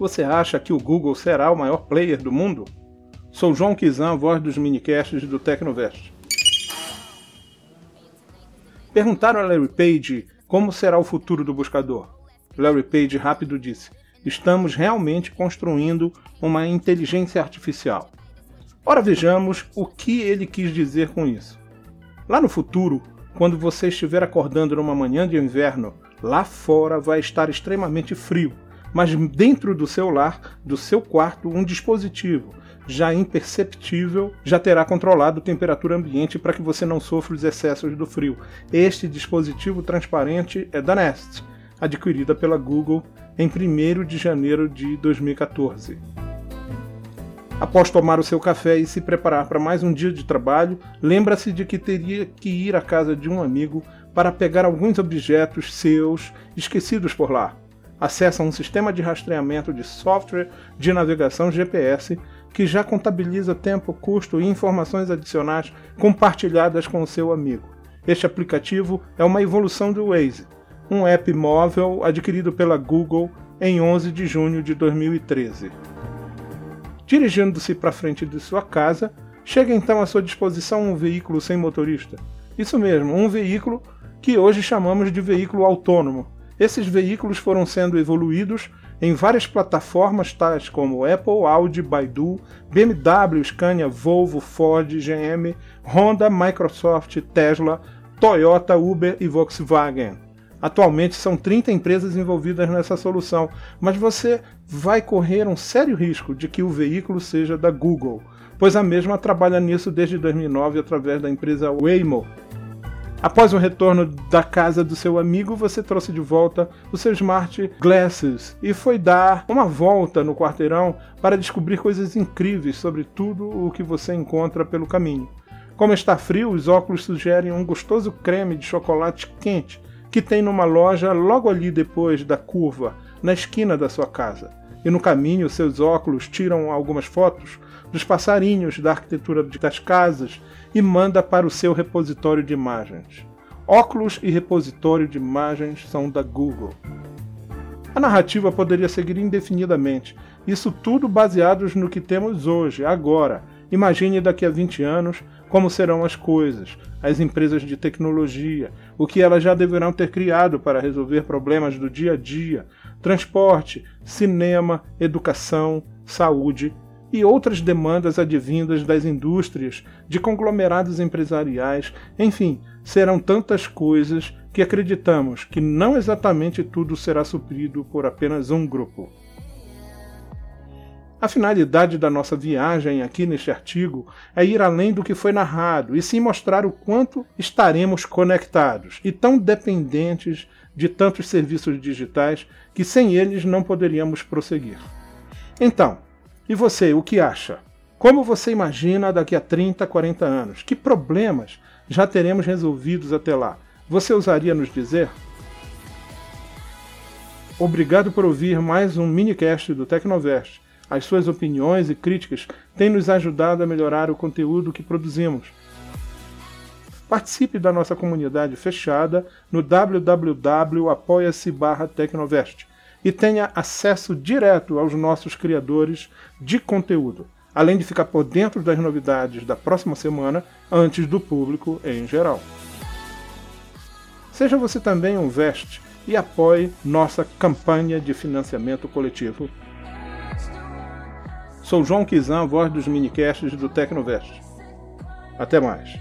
Você acha que o Google será o maior player do mundo? Sou João Kizan, voz dos minicasts do Tecnovest. Perguntaram a Larry Page como será o futuro do buscador. Larry Page rápido disse: Estamos realmente construindo uma inteligência artificial. Ora vejamos o que ele quis dizer com isso. Lá no futuro, quando você estiver acordando numa manhã de inverno, lá fora vai estar extremamente frio, mas dentro do seu lar, do seu quarto, um dispositivo já imperceptível já terá controlado a temperatura ambiente para que você não sofra os excessos do frio. Este dispositivo transparente é da Nest, adquirida pela Google em 1 de janeiro de 2014. Após tomar o seu café e se preparar para mais um dia de trabalho, lembra-se de que teria que ir à casa de um amigo para pegar alguns objetos seus esquecidos por lá. Acesse um sistema de rastreamento de software de navegação GPS que já contabiliza tempo, custo e informações adicionais compartilhadas com o seu amigo. Este aplicativo é uma evolução do Waze, um app móvel adquirido pela Google em 11 de junho de 2013. Dirigindo-se para frente de sua casa, chega então à sua disposição um veículo sem motorista. Isso mesmo, um veículo que hoje chamamos de veículo autônomo. Esses veículos foram sendo evoluídos em várias plataformas tais como Apple, Audi, Baidu, BMW, Scania, Volvo, Ford, GM, Honda, Microsoft, Tesla, Toyota, Uber e Volkswagen. Atualmente são 30 empresas envolvidas nessa solução, mas você vai correr um sério risco de que o veículo seja da Google, pois a mesma trabalha nisso desde 2009 através da empresa Waymo. Após o retorno da casa do seu amigo, você trouxe de volta o seu Smart Glasses e foi dar uma volta no quarteirão para descobrir coisas incríveis sobre tudo o que você encontra pelo caminho. Como está frio, os óculos sugerem um gostoso creme de chocolate quente que tem numa loja logo ali depois da curva, na esquina da sua casa. E no caminho, seus óculos tiram algumas fotos dos passarinhos da arquitetura das casas e manda para o seu repositório de imagens. Óculos e repositório de imagens são da Google. A narrativa poderia seguir indefinidamente, isso tudo baseados no que temos hoje, agora. Imagine daqui a 20 anos como serão as coisas, as empresas de tecnologia, o que elas já deverão ter criado para resolver problemas do dia a dia, transporte, cinema, educação, saúde e outras demandas advindas das indústrias, de conglomerados empresariais, enfim, serão tantas coisas que acreditamos que não exatamente tudo será suprido por apenas um grupo. A finalidade da nossa viagem aqui neste artigo é ir além do que foi narrado e sim mostrar o quanto estaremos conectados e tão dependentes de tantos serviços digitais que sem eles não poderíamos prosseguir. Então, e você, o que acha? Como você imagina daqui a 30, 40 anos? Que problemas já teremos resolvidos até lá? Você ousaria nos dizer? Obrigado por ouvir mais um minicast do Tecnovest. As suas opiniões e críticas têm nos ajudado a melhorar o conteúdo que produzimos. Participe da nossa comunidade fechada no www.apoia-se Tecnovest e tenha acesso direto aos nossos criadores de conteúdo, além de ficar por dentro das novidades da próxima semana antes do público em geral. Seja você também um Vest e apoie nossa campanha de financiamento coletivo Sou João Kizan, voz dos minicasts do Tecnovest. Até mais.